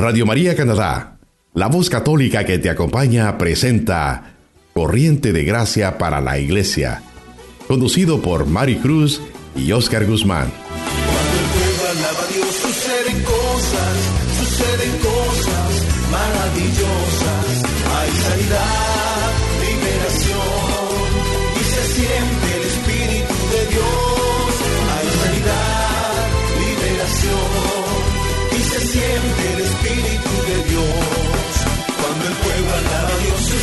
Radio María Canadá, la voz católica que te acompaña, presenta Corriente de Gracia para la Iglesia, conducido por Mari Cruz y Oscar Guzmán. Cuando el pueblo alaba a Dios, suceden cosas, suceden cosas maravillosas. Hay sanidad,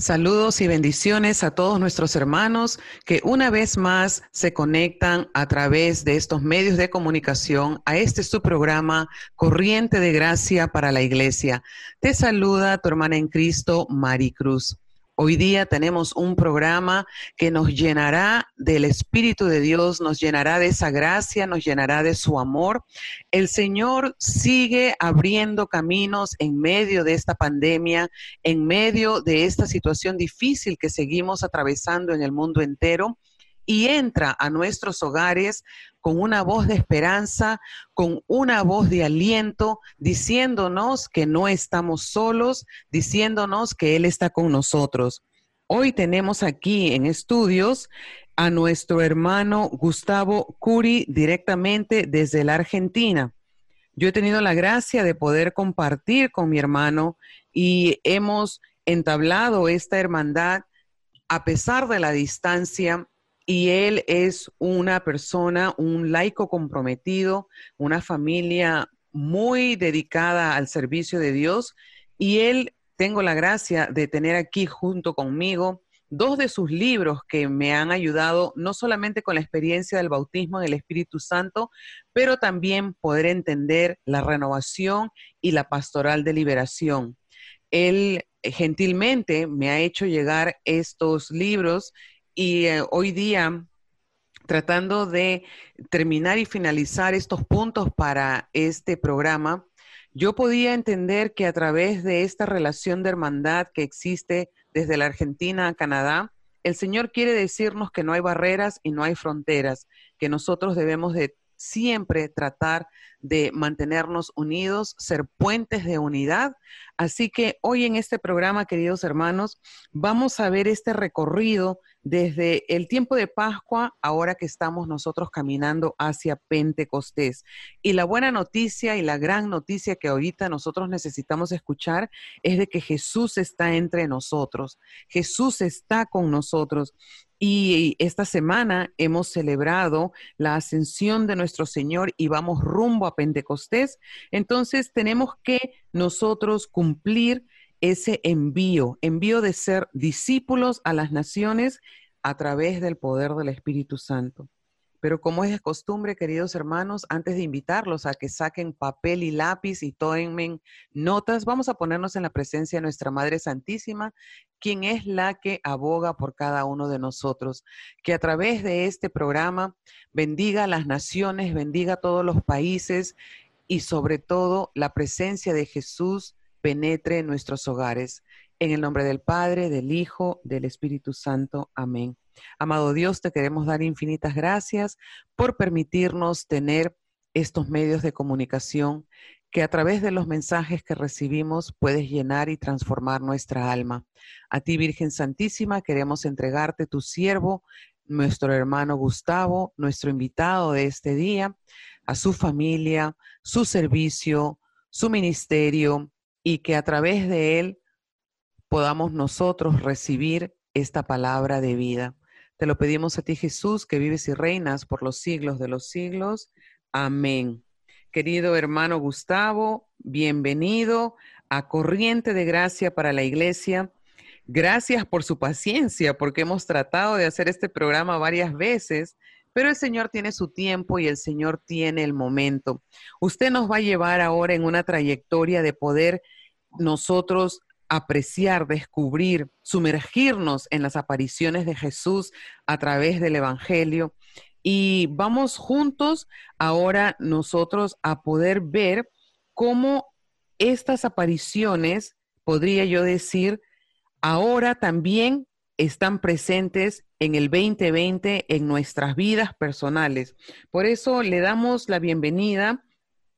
Saludos y bendiciones a todos nuestros hermanos que una vez más se conectan a través de estos medios de comunicación a este su programa Corriente de Gracia para la Iglesia. Te saluda tu hermana en Cristo, Mari Cruz. Hoy día tenemos un programa que nos llenará del Espíritu de Dios, nos llenará de esa gracia, nos llenará de su amor. El Señor sigue abriendo caminos en medio de esta pandemia, en medio de esta situación difícil que seguimos atravesando en el mundo entero y entra a nuestros hogares con una voz de esperanza, con una voz de aliento, diciéndonos que no estamos solos, diciéndonos que Él está con nosotros. Hoy tenemos aquí en estudios a nuestro hermano Gustavo Curi directamente desde la Argentina. Yo he tenido la gracia de poder compartir con mi hermano y hemos entablado esta hermandad a pesar de la distancia y él es una persona, un laico comprometido, una familia muy dedicada al servicio de Dios y él tengo la gracia de tener aquí junto conmigo dos de sus libros que me han ayudado no solamente con la experiencia del bautismo en el Espíritu Santo, pero también poder entender la renovación y la pastoral de liberación. Él gentilmente me ha hecho llegar estos libros y eh, hoy día, tratando de terminar y finalizar estos puntos para este programa, yo podía entender que a través de esta relación de hermandad que existe desde la Argentina a Canadá, el Señor quiere decirnos que no hay barreras y no hay fronteras, que nosotros debemos de siempre tratar de mantenernos unidos, ser puentes de unidad. Así que hoy en este programa, queridos hermanos, vamos a ver este recorrido desde el tiempo de Pascua, ahora que estamos nosotros caminando hacia Pentecostés. Y la buena noticia y la gran noticia que ahorita nosotros necesitamos escuchar es de que Jesús está entre nosotros, Jesús está con nosotros. Y esta semana hemos celebrado la ascensión de nuestro Señor y vamos rumbo a Pentecostés. Entonces tenemos que nosotros cumplir ese envío, envío de ser discípulos a las naciones a través del poder del Espíritu Santo. Pero como es de costumbre, queridos hermanos, antes de invitarlos a que saquen papel y lápiz y tomen notas, vamos a ponernos en la presencia de nuestra Madre Santísima, quien es la que aboga por cada uno de nosotros. Que a través de este programa bendiga a las naciones, bendiga a todos los países y sobre todo la presencia de Jesús penetre en nuestros hogares. En el nombre del Padre, del Hijo, del Espíritu Santo. Amén. Amado Dios, te queremos dar infinitas gracias por permitirnos tener estos medios de comunicación que a través de los mensajes que recibimos puedes llenar y transformar nuestra alma. A ti, Virgen Santísima, queremos entregarte tu siervo, nuestro hermano Gustavo, nuestro invitado de este día, a su familia, su servicio, su ministerio, y que a través de él podamos nosotros recibir esta palabra de vida. Te lo pedimos a ti, Jesús, que vives y reinas por los siglos de los siglos. Amén. Querido hermano Gustavo, bienvenido a Corriente de Gracia para la Iglesia. Gracias por su paciencia, porque hemos tratado de hacer este programa varias veces, pero el Señor tiene su tiempo y el Señor tiene el momento. Usted nos va a llevar ahora en una trayectoria de poder nosotros apreciar, descubrir, sumergirnos en las apariciones de Jesús a través del Evangelio. Y vamos juntos ahora nosotros a poder ver cómo estas apariciones, podría yo decir, ahora también están presentes en el 2020 en nuestras vidas personales. Por eso le damos la bienvenida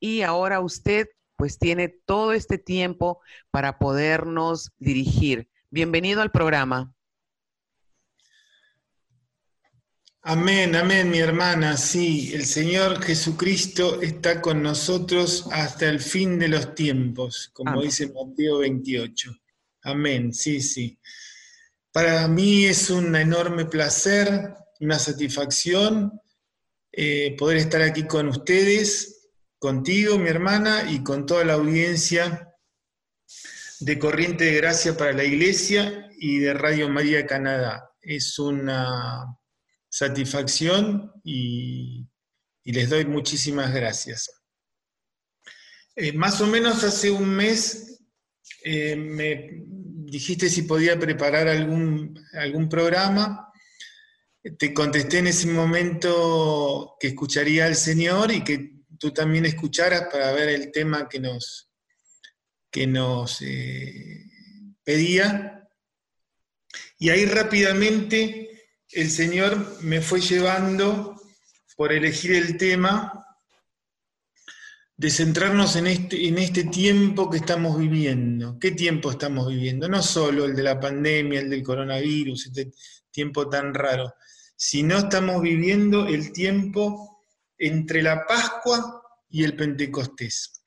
y ahora usted pues tiene todo este tiempo para podernos dirigir. Bienvenido al programa. Amén, amén, mi hermana. Sí, el Señor Jesucristo está con nosotros hasta el fin de los tiempos, como dice Mateo 28. Amén, sí, sí. Para mí es un enorme placer, una satisfacción eh, poder estar aquí con ustedes, contigo, mi hermana, y con toda la audiencia de Corriente de Gracia para la Iglesia y de Radio María Canadá. Es una satisfacción y, les doy muchísimas gracias. Eh, más o menos hace un mes eh, me dijiste si podía preparar algún, algún programa. Te contesté en ese momento que escucharía al Señor y que tú también escucharas para ver el tema que nos, que nos eh, pedía. Y ahí rápidamente el Señor me fue llevando por elegir el tema de centrarnos en este, en este tiempo que estamos viviendo. ¿Qué tiempo estamos viviendo? No solo el de la pandemia, el del coronavirus, este tiempo tan raro, sino estamos viviendo el tiempo entre la Pascua y el Pentecostés.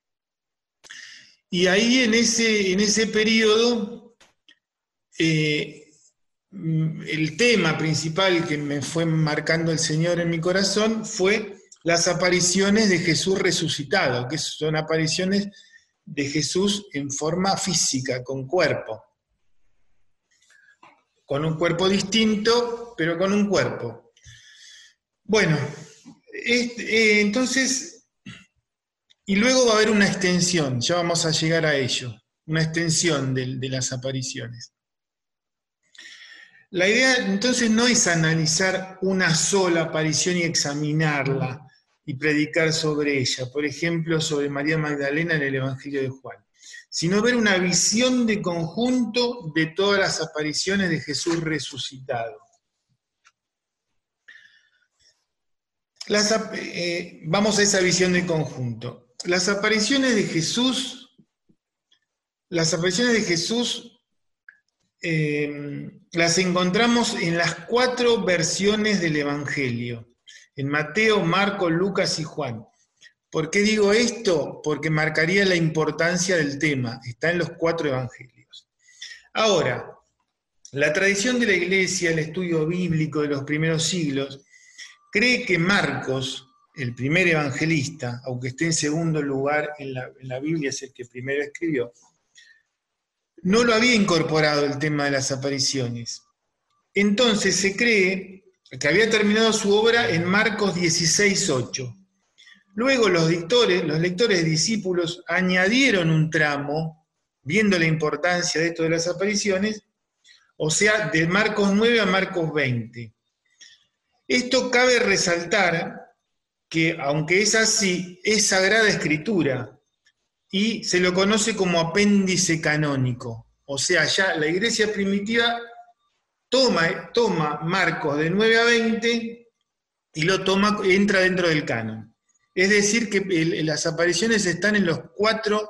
Y ahí en ese, en ese periodo eh, Mm, el tema principal que me fue marcando el Señor en mi corazón fue las apariciones de Jesús resucitado, que son apariciones de Jesús en forma física, con cuerpo. Con un cuerpo distinto, pero con un cuerpo. Bueno, eh, entonces, y luego va a haber una extensión, ya vamos a llegar a ello, una extensión de las apariciones. La idea entonces no es analizar una sola aparición y examinarla y predicar sobre ella, por ejemplo, sobre María Magdalena en el Evangelio de Juan, sino ver una visión de conjunto de todas las apariciones de Jesús resucitado. Eh, vamos a esa visión de conjunto. Las apariciones de Jesús, las apariciones de Jesús eh, las encontramos en las cuatro versiones del Evangelio, en Mateo, Marcos, Lucas y Juan. ¿Por qué digo esto? Porque marcaría la importancia del tema, está en los cuatro Evangelios. Ahora, la tradición de la Iglesia, el estudio bíblico de los primeros siglos, cree que Marcos, el primer evangelista, aunque esté en segundo lugar en la, en la Biblia, es el que primero escribió, no lo había incorporado el tema de las apariciones. Entonces se cree que había terminado su obra en Marcos 16.8. Luego los dictores, los lectores discípulos añadieron un tramo, viendo la importancia de esto de las apariciones, o sea, de Marcos 9 a Marcos 20. Esto cabe resaltar que, aunque es así, es sagrada escritura, y se lo conoce como apéndice canónico. O sea, ya la iglesia primitiva toma, toma Marcos de 9 a 20 y lo toma, entra dentro del canon. Es decir, que las apariciones están en los cuatro,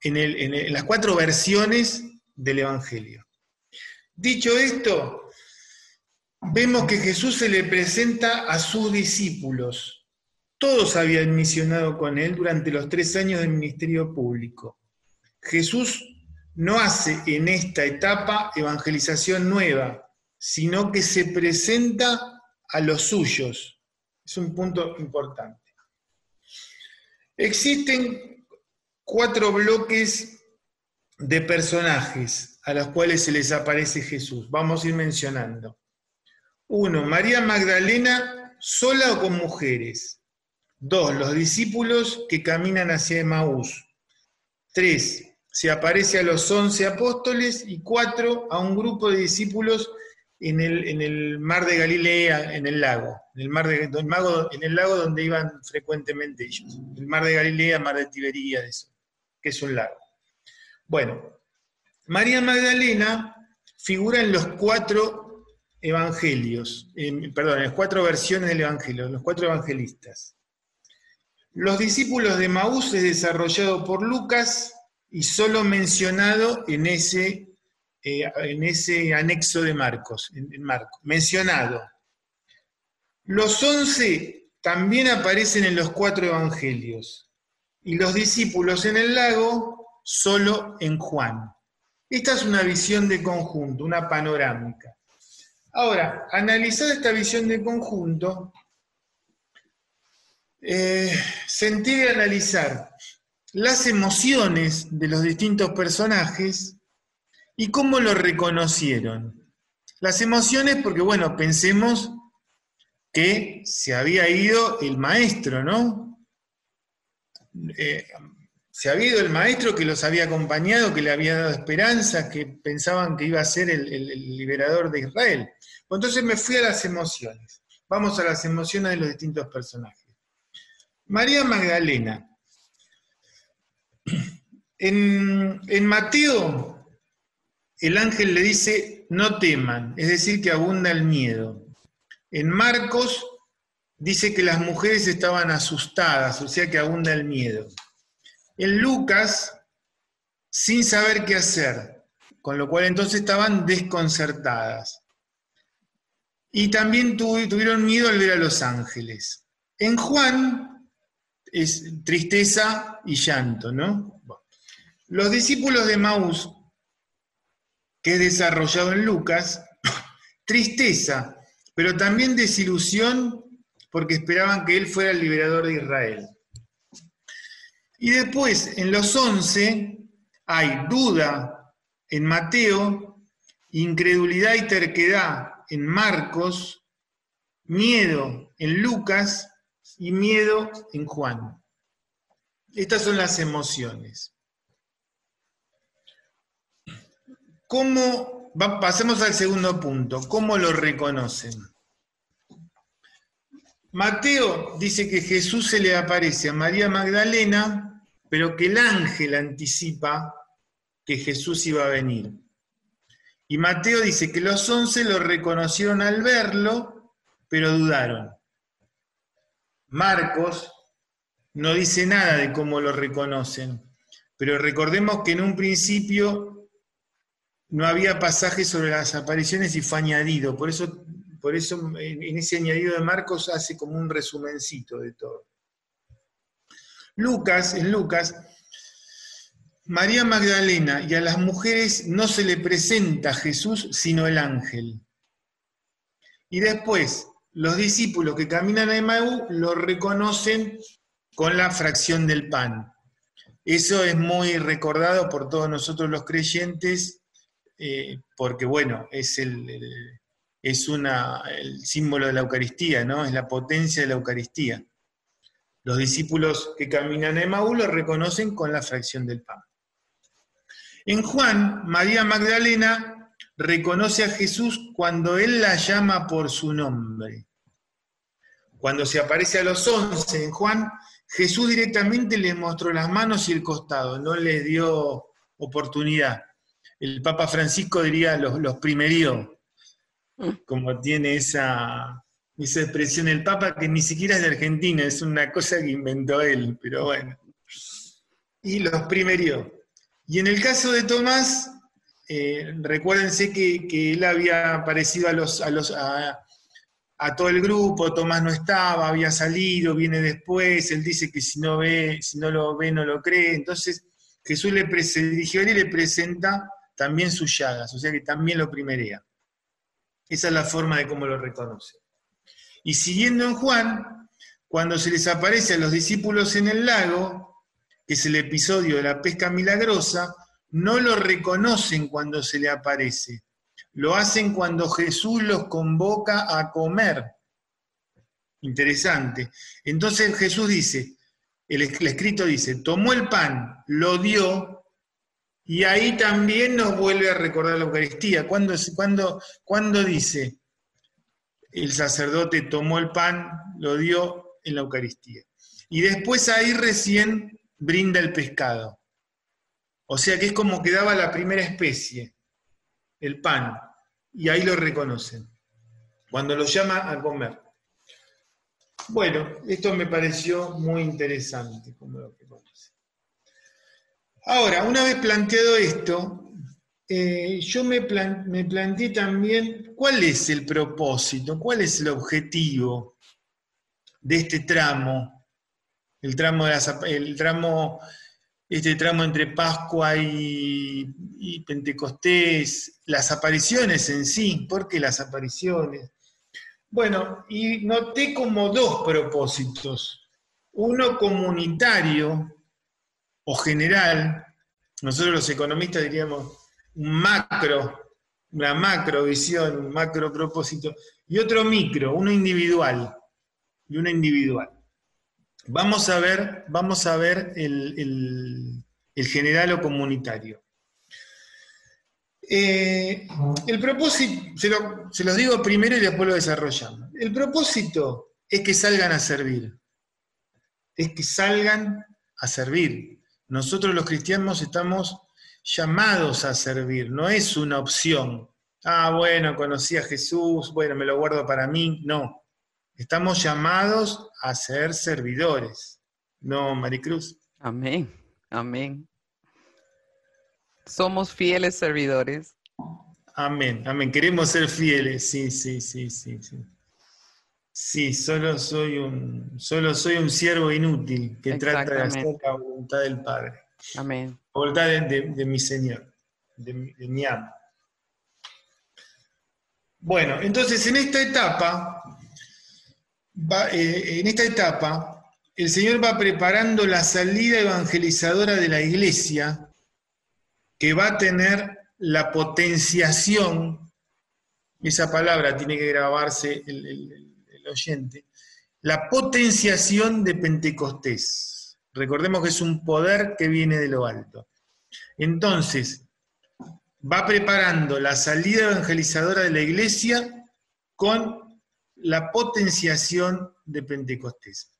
en, en las cuatro versiones del Evangelio. Dicho esto, vemos que Jesús se le presenta a sus discípulos todos habían misionado con él durante los tres años del ministerio público. Jesús no hace en esta etapa evangelización nueva, sino que se presenta a los suyos. Es un punto importante. Existen cuatro bloques de personajes a los cuales se les aparece Jesús. Vamos a ir mencionando. Uno, María Magdalena sola o con mujeres. Dos, los discípulos que caminan hacia Emaús. Tres, se aparece a los once apóstoles. Y cuatro, a un grupo de discípulos en el, en el mar de Galilea, en el lago. En el, mar de, en el lago donde iban frecuentemente ellos. El mar de Galilea, mar de Tiberíades, que es un lago. Bueno, María Magdalena figura en los cuatro evangelios, perdón, en las cuatro versiones del evangelio, los cuatro evangelistas. Los discípulos de Maús es desarrollado por Lucas y solo mencionado en ese, eh, en ese anexo de Marcos, en, Marcos, mencionado. Los once también aparecen en los cuatro evangelios y los discípulos en el lago solo en Juan. Esta es una visión de conjunto, una panorámica. Ahora, analizada esta visión de conjunto, eh, sentir y analizar las emociones de los distintos personajes y cómo lo reconocieron. Las emociones, porque bueno, pensemos que se había ido el maestro, ¿no? Eh, se había ido el maestro que los había acompañado, que le había dado esperanza, que pensaban que iba a ser el, liberador de Israel. Entonces me fui a las emociones. Vamos a las emociones de los distintos personajes. María Magdalena. En, Mateo, el ángel le dice, no teman, es decir, que abunda el miedo. En Marcos dice que las mujeres estaban asustadas, o sea que abunda el miedo en Lucas sin saber qué hacer, con lo cual entonces estaban desconcertadas. Y también tuvieron miedo al ver a los ángeles. En Juan es tristeza y llanto, ¿no? Los discípulos de Maús, que es desarrollado en Lucas, tristeza, pero también desilusión porque esperaban que él fuera el liberador de Israel. Y después, en los once, hay duda en Mateo, incredulidad y terquedad en Marcos, miedo en Lucas y miedo en Juan. Estas son las emociones. ¿Cómo, pasemos al segundo punto, ¿cómo lo reconocen? Mateo dice que Jesús se le aparece a María Magdalena, pero que el ángel anticipa que Jesús iba a venir. Y Mateo dice que los once lo reconocieron al verlo, pero dudaron. Marcos no dice nada de cómo lo reconocen, pero recordemos que en un principio no había pasaje sobre las apariciones y fue añadido, por eso por eso en ese añadido de Marcos hace como un resumencito de todo. Lucas, en Lucas, María Magdalena y a las mujeres no se le presenta Jesús sino el ángel. Y después, los discípulos que caminan a Emaú lo reconocen con la fracción del pan. Eso es muy recordado por todos nosotros los creyentes, eh, porque bueno, es el, es una, el símbolo de la Eucaristía, ¿no? Es la potencia de la Eucaristía. Los discípulos que caminan a Emaú lo reconocen con la fracción del pan. En Juan, María Magdalena reconoce a Jesús cuando él la llama por su nombre. Cuando se aparece a los once en Juan, Jesús directamente les mostró las manos y el costado, no les dio oportunidad. El Papa Francisco diría los, los como tiene esa, esa expresión el Papa, que ni siquiera es de Argentina, es una cosa que inventó él, pero bueno. Y los primerió. Y en el caso de Tomás, eh, recuérdense que, él había aparecido a, todo el grupo, Tomás no estaba, había salido, viene después, él dice que si no ve, si no lo ve, no lo cree. Entonces Jesús le dirigió y le presenta también sus llagas, o sea que también lo primerea. Esa es la forma de cómo lo reconoce. Y siguiendo en Juan, cuando se les aparece a los discípulos en el lago, que es el episodio de la pesca milagrosa, no lo reconocen cuando se le aparece. Lo hacen cuando Jesús los convoca a comer. Interesante. Entonces Jesús dice, el, escrito dice, tomó el pan, lo dio, y ahí también nos vuelve a recordar la Eucaristía. ¿Cuándo, cuando, cuando dice, el sacerdote tomó el pan, lo dio en la Eucaristía? Y después ahí recién brinda el pescado. O sea que es como que daba la primera especie, el pan, y ahí lo reconocen, cuando lo llama a comer. Bueno, esto me pareció muy interesante, como lo que Ahora, una vez planteado esto, eh, yo me, me planteé también cuál es el propósito, cuál es el objetivo de este tramo, el tramo, de el tramo este tramo entre Pascua y, Pentecostés, las apariciones en sí, ¿por qué las apariciones? Bueno, y noté como dos propósitos. Uno comunitario o general, nosotros los economistas diríamos un macro, una macro visión, un macro propósito, y otro micro, uno individual, y uno individual. Vamos a ver, vamos a ver el, general o comunitario. Eh, el propósito, se, se los digo primero y después lo desarrollamos. El propósito es que salgan a servir. Es que salgan a servir. Nosotros los cristianos estamos llamados a servir, no es una opción. Ah, bueno, conocí a Jesús, bueno, me lo guardo para mí. No, Estamos llamados a ser servidores. ¿No, Maricruz? Amén, amén. Somos fieles servidores. Amén, amén. Queremos ser fieles, sí, sí, sí, sí, sí. Sí, solo soy un, solo soy un siervo inútil que trata de hacer la voluntad del Padre. Amén. La voluntad de, mi Señor, de, de mi amo. Bueno, entonces en esta etapa eh, en esta etapa, el Señor va preparando la salida evangelizadora de la iglesia, que va a tener la potenciación, esa palabra tiene que grabarse el oyente, la potenciación de Pentecostés. Recordemos que es un poder que viene de lo alto. Entonces, va preparando la salida evangelizadora de la iglesia con la potenciación de Pentecostés.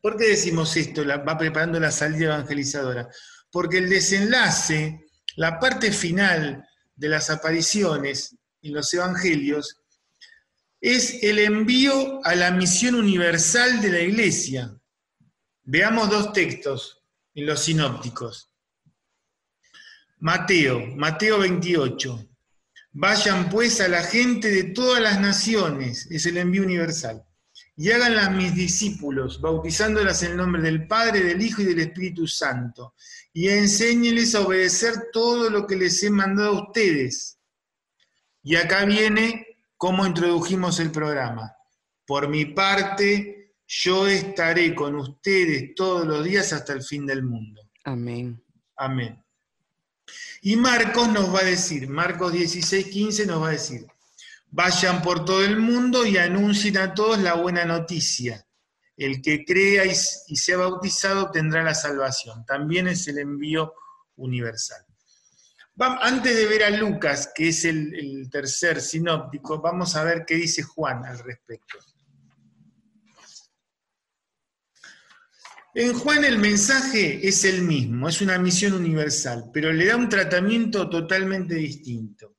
¿Por qué decimos esto? va preparando la salida evangelizadora. Porque el desenlace, la parte final de las apariciones en los evangelios, es el envío a la misión universal de la iglesia. Veamos dos textos en los sinópticos. Mateo, Mateo 28. Vayan pues a la gente de todas las naciones, es el envío universal, y háganlas mis discípulos, bautizándolas en el nombre del Padre, del Hijo y del Espíritu Santo, y enséñeles a obedecer todo lo que les he mandado a ustedes. Y acá viene cómo introdujimos el programa. Por mi parte, yo estaré con ustedes todos los días hasta el fin del mundo. Amén. Amén. Y Marcos nos va a decir, Marcos 16, 15 nos va a decir, vayan por todo el mundo y anuncien a todos la buena noticia. El que crea y, sea bautizado tendrá la salvación. También es el envío universal. Antes de ver a Lucas, que es el tercer sinóptico, vamos a ver qué dice Juan al respecto. En Juan el mensaje es el mismo, es una misión universal, pero le da un tratamiento totalmente distinto.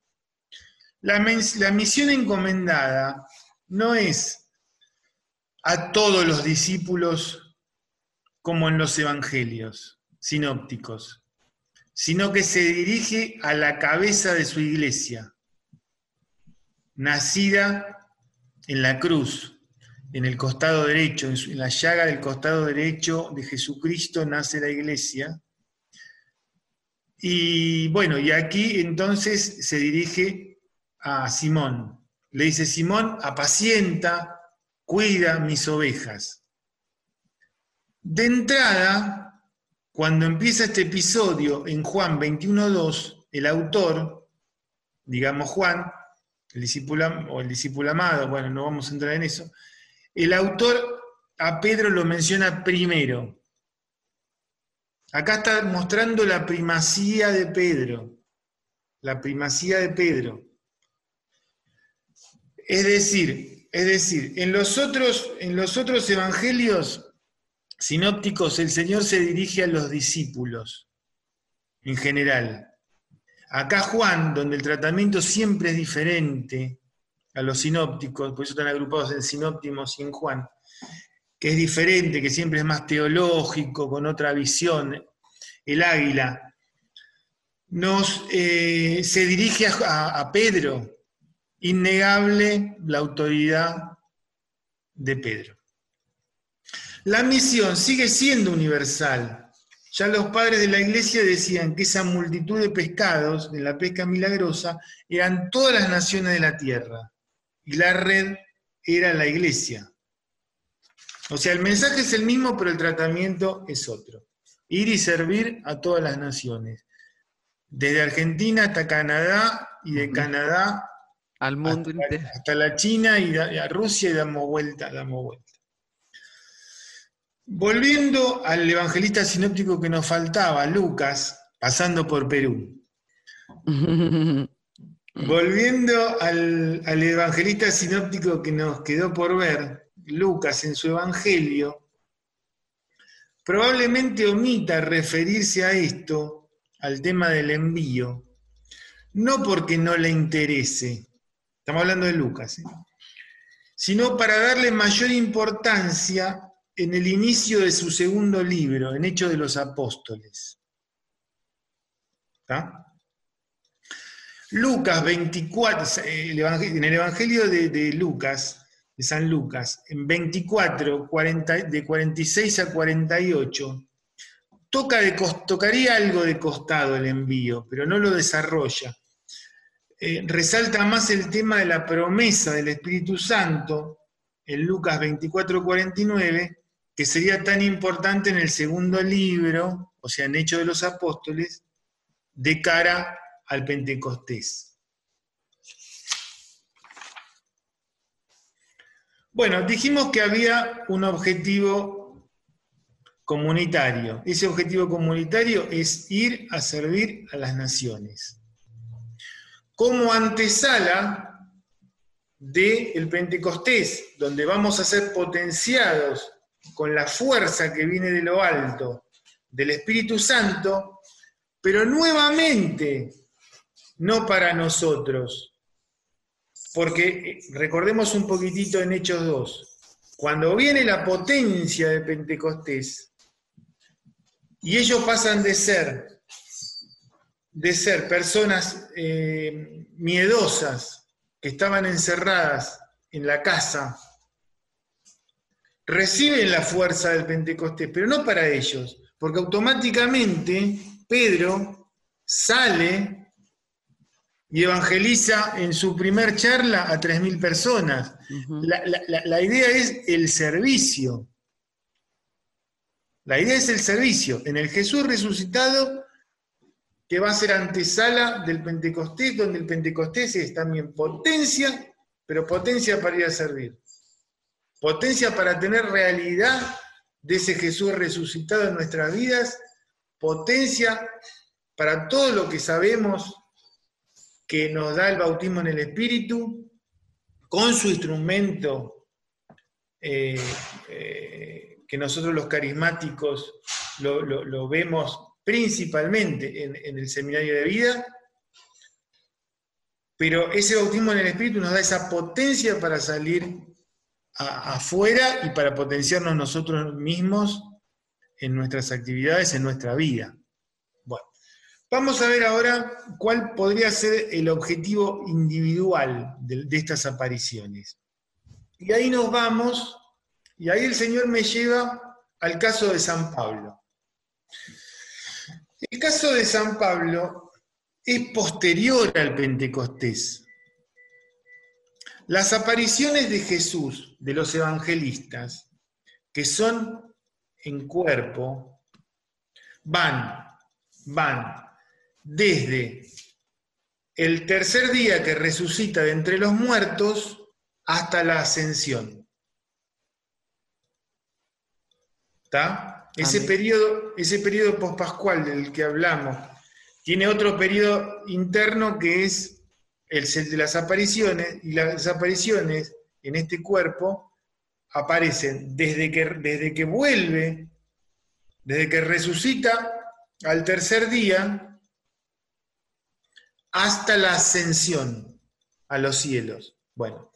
La, misión encomendada no es a todos los discípulos como en los evangelios sinópticos, sino que se dirige a la cabeza de su iglesia, nacida en la cruz, en el costado derecho, en la llaga del costado derecho de Jesucristo nace la iglesia. Y bueno, y aquí entonces se dirige a Simón. Le dice, Simón, apacienta, cuida mis ovejas. De entrada, cuando empieza este episodio en Juan 21.2, el autor, digamos Juan, el o el discípulo amado, bueno, no vamos a entrar en eso, el autor a Pedro lo menciona primero. Acá está mostrando la primacía de Pedro, la primacía de Pedro. Es decir, es decir, en los otros, en los otros evangelios sinópticos, el Señor se dirige a los discípulos en general. Acá Juan, donde el tratamiento siempre es diferente a los sinópticos, por eso están agrupados en sinóptimos y en Juan, que es diferente, que siempre es más teológico, con otra visión, el águila, nos, eh, se dirige a, a Pedro, innegable la autoridad de Pedro. La misión sigue siendo universal. Ya los padres de la iglesia decían que esa multitud de pescados de la pesca milagrosa eran todas las naciones de la tierra y la red era la iglesia. O sea, el mensaje es el mismo, pero el tratamiento es otro. Ir y servir a todas las naciones. Desde Argentina hasta Canadá y de Canadá al mundo hasta, hasta la China y a Rusia y damos vuelta, damos vuelta. Volviendo al evangelista sinóptico que nos faltaba, Lucas, pasando por Perú. Volviendo al, evangelista sinóptico que nos quedó por ver, Lucas en su evangelio, probablemente omita referirse a esto, al tema del envío, no porque no le interese, estamos hablando de Lucas, ¿eh? sino para darle mayor importancia en el inicio de su segundo libro, en Hechos de los Apóstoles. Lucas 24, en el Evangelio de, Lucas, de San Lucas, en 24, de 46 a 48, toca de, tocaría algo de costado el envío, pero no lo desarrolla. Eh, resalta más el tema de la promesa del Espíritu Santo en Lucas 24, 49, que sería tan importante en el segundo libro, o sea, en Hechos de los Apóstoles, de cara al Pentecostés. Bueno, dijimos que había un objetivo comunitario. Ese objetivo comunitario es ir a servir a las naciones. Como antesala del Pentecostés, donde vamos a ser potenciados con la fuerza que viene de lo alto, del Espíritu Santo, pero nuevamente no para nosotros. Porque eh, recordemos un poquitito en Hechos 2, cuando viene la potencia de Pentecostés y ellos pasan de ser de ser personas eh, miedosas que estaban encerradas en la casa reciben la fuerza del Pentecostés, pero no para ellos, porque automáticamente Pedro sale y evangeliza en su primer charla a 3.000 personas. la, idea es el servicio. La idea es el servicio. En el Jesús resucitado, que va a ser antesala del Pentecostés, donde el Pentecostés es también potencia, pero potencia para ir a servir potencia para tener realidad de ese Jesús resucitado en nuestras vidas, potencia para todo lo que sabemos que nos da el bautismo en el Espíritu, con su instrumento eh, eh, que nosotros los carismáticos lo, vemos principalmente en, en el seminario de vida, pero ese bautismo en el Espíritu nos da esa potencia para salir afuera y para potenciarnos nosotros mismos en nuestras actividades, en nuestra vida. Vamos a ver ahora cuál podría ser el objetivo individual de estas apariciones. Y ahí nos vamos, y ahí el Señor me lleva al caso de San Pablo. El caso de San Pablo es posterior al Pentecostés. Las apariciones de Jesús, de los evangelistas, que son en cuerpo, van, van desde el tercer día que resucita de entre los muertos hasta la ascensión. ¿Está? Ese periodo, ese periodo pospascual del que hablamos, tiene otro periodo interno que es el de las apariciones, y las apariciones en este cuerpo aparecen desde que, desde que vuelve, desde que resucita al tercer día, hasta la ascensión a los cielos. Bueno,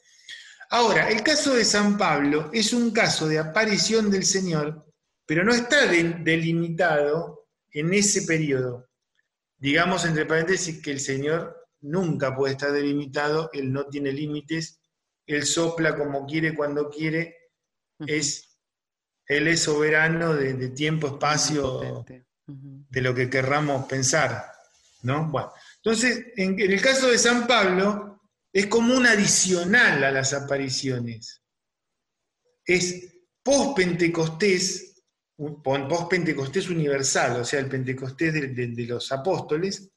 ahora, el caso de San Pablo es un caso de aparición del Señor, pero no está delimitado en ese periodo. Digamos entre paréntesis que el Señor nunca puede estar delimitado, Él no tiene límites, Él sopla como quiere, cuando quiere, es, Él es soberano de, tiempo, espacio, de lo que querramos pensar. ¿no? Bueno, entonces, en, el caso de San Pablo, es como un adicional a las apariciones. Es post-Pentecostés, post-Pentecostés universal, o sea, el Pentecostés de, los apóstoles.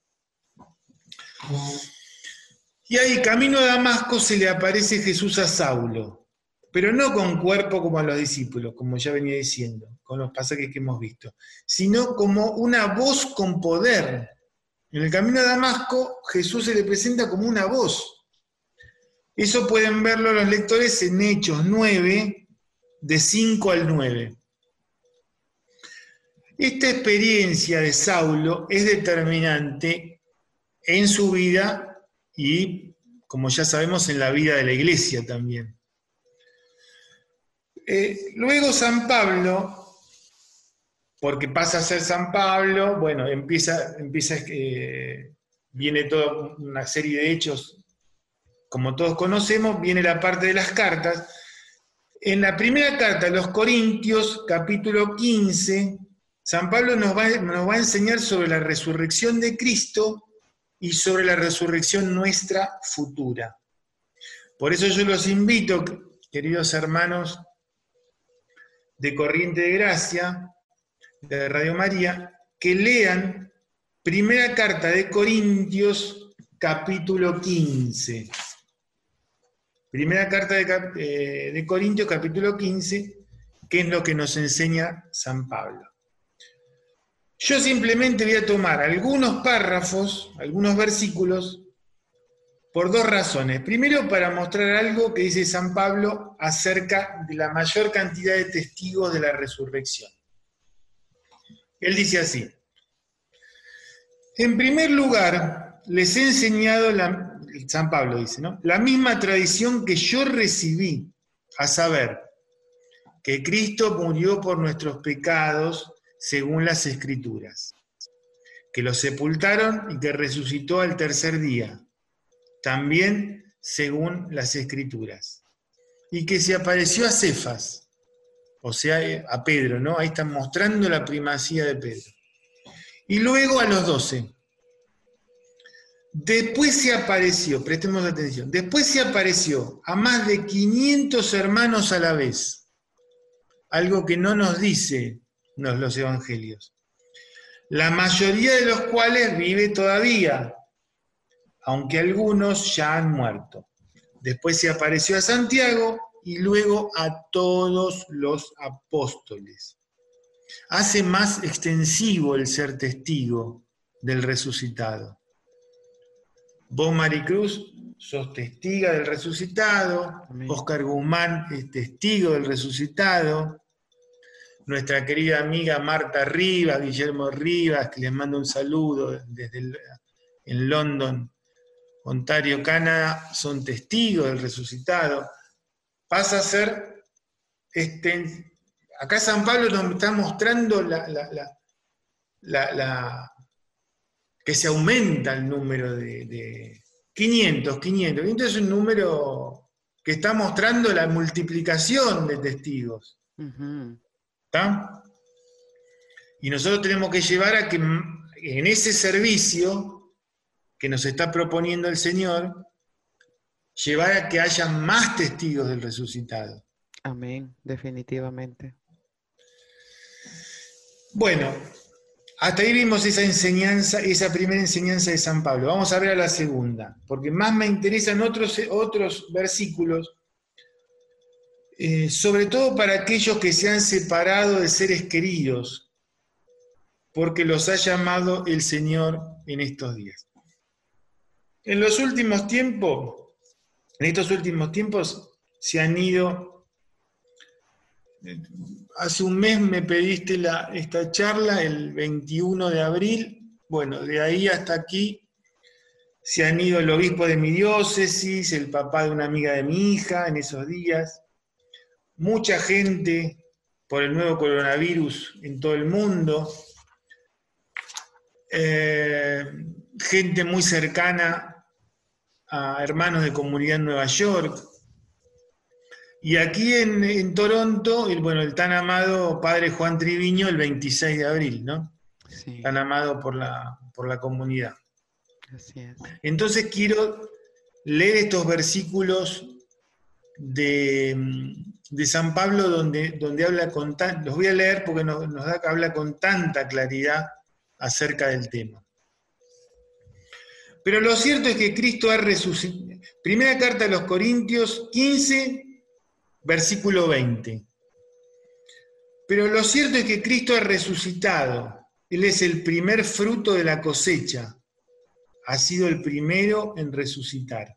Y ahí, camino a Damasco, se le aparece Jesús a Saulo, pero no con cuerpo como a los discípulos, como ya venía diciendo, con los pasajes que hemos visto, sino como una voz con poder en el camino a Damasco, Jesús se le presenta como una voz. Eso pueden verlo los lectores en Hechos 9, de 5 al 9. Esta experiencia de Saulo es determinante en su vida y, como ya sabemos, en la vida de la iglesia también. Eh, luego San Pablo porque pasa a ser San Pablo, bueno, empieza, empieza eh, viene toda una serie de hechos, como todos conocemos, viene la parte de las cartas. En la primera carta los Corintios, capítulo 15, San Pablo nos va a enseñar sobre la resurrección de Cristo y sobre la resurrección nuestra futura. Por eso yo los invito, queridos hermanos de Corriente de Gracia, de Radio María que lean primera carta de Corintios capítulo 15. Primera carta de, eh, Corintios capítulo 15, que es lo que nos enseña San Pablo. Yo simplemente voy a tomar algunos párrafos, algunos versículos, por dos razones. Primero, para mostrar algo que dice San Pablo acerca de la mayor cantidad de testigos de la resurrección. Él dice así, en primer lugar, les he enseñado, San Pablo dice, ¿no? la misma tradición que yo recibí, a saber, que Cristo murió por nuestros pecados según las escrituras, que lo sepultaron y que resucitó al tercer día, también según las escrituras, y que se apareció a Cefas, o sea, a Pedro, ¿no? Ahí están mostrando la primacía de Pedro. Y luego a los doce. Después se apareció, prestemos atención, después se apareció a más de 500 hermanos a la vez, algo que no nos dice los evangelios, la mayoría de los cuales vive todavía, aunque algunos ya han muerto. Después se apareció a Santiago y luego a todos los apóstoles. Hace más extensivo el ser testigo del resucitado. Vos, Maricruz, sos testiga del resucitado, Oscar Guzmán es testigo del resucitado, nuestra querida amiga Marta Rivas, Guillermo Rivas, que les mando un saludo desde en London, Ontario, Canadá, son testigos del resucitado pasa a ser, este, acá San Pablo nos está mostrando la, la, que se aumenta el número de, 500, 500. 500 es un número que está mostrando la multiplicación de testigos. ¿Está? Y nosotros tenemos que llevar a que en ese servicio que nos está proponiendo el Señor, llevar a que haya más testigos del resucitado. Amén, definitivamente. Bueno, Hasta ahí vimos esa enseñanza, esa primera enseñanza de San Pablo. Vamos a ver a la segunda, porque más me interesan otros, otros versículos, eh, sobre todo para aquellos que se han separado de seres queridos, porque los ha llamado el Señor en estos días. En los últimos tiempos, en estos últimos tiempos, se han ido hace un mes me pediste esta charla, el 21 de abril. Bueno, de ahí hasta aquí se han ido el obispo de mi diócesis, el papá de una amiga de mi hija en esos días. Mucha gente por el nuevo coronavirus en todo el mundo. Eh, gente muy cercana a hermanos de comunidad en Nueva York, y aquí en, Toronto, el, bueno, el tan amado padre Juan Triviño, el 26 de abril, ¿no? Tan amado por la, por la comunidad. Así es. Entonces quiero leer estos versículos de, San Pablo donde, donde habla con tan, los voy a leer porque nos, nos da, habla con tanta claridad acerca del tema. Pero lo cierto es que Cristo ha resucitado. Primera carta a los Corintios 15, versículo 20. Pero lo cierto es que Cristo ha resucitado. Él es el primer fruto de la cosecha. Ha sido el primero en resucitar.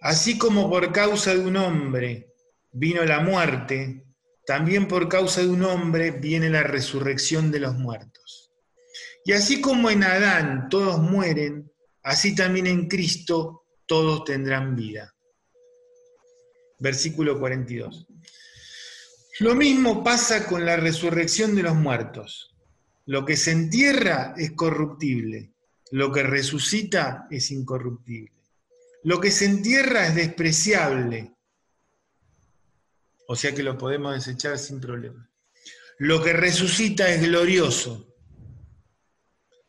Así como por causa de un hombre vino la muerte, también por causa de un hombre viene la resurrección de los muertos. Y así como en Adán todos mueren, así también en Cristo todos tendrán vida versículo 42. Lo mismo pasa con la resurrección de los muertos. Lo que se entierra es corruptible, lo que resucita es incorruptible. Lo que se entierra es despreciable, o sea que lo podemos desechar sin problema. Lo que resucita es glorioso.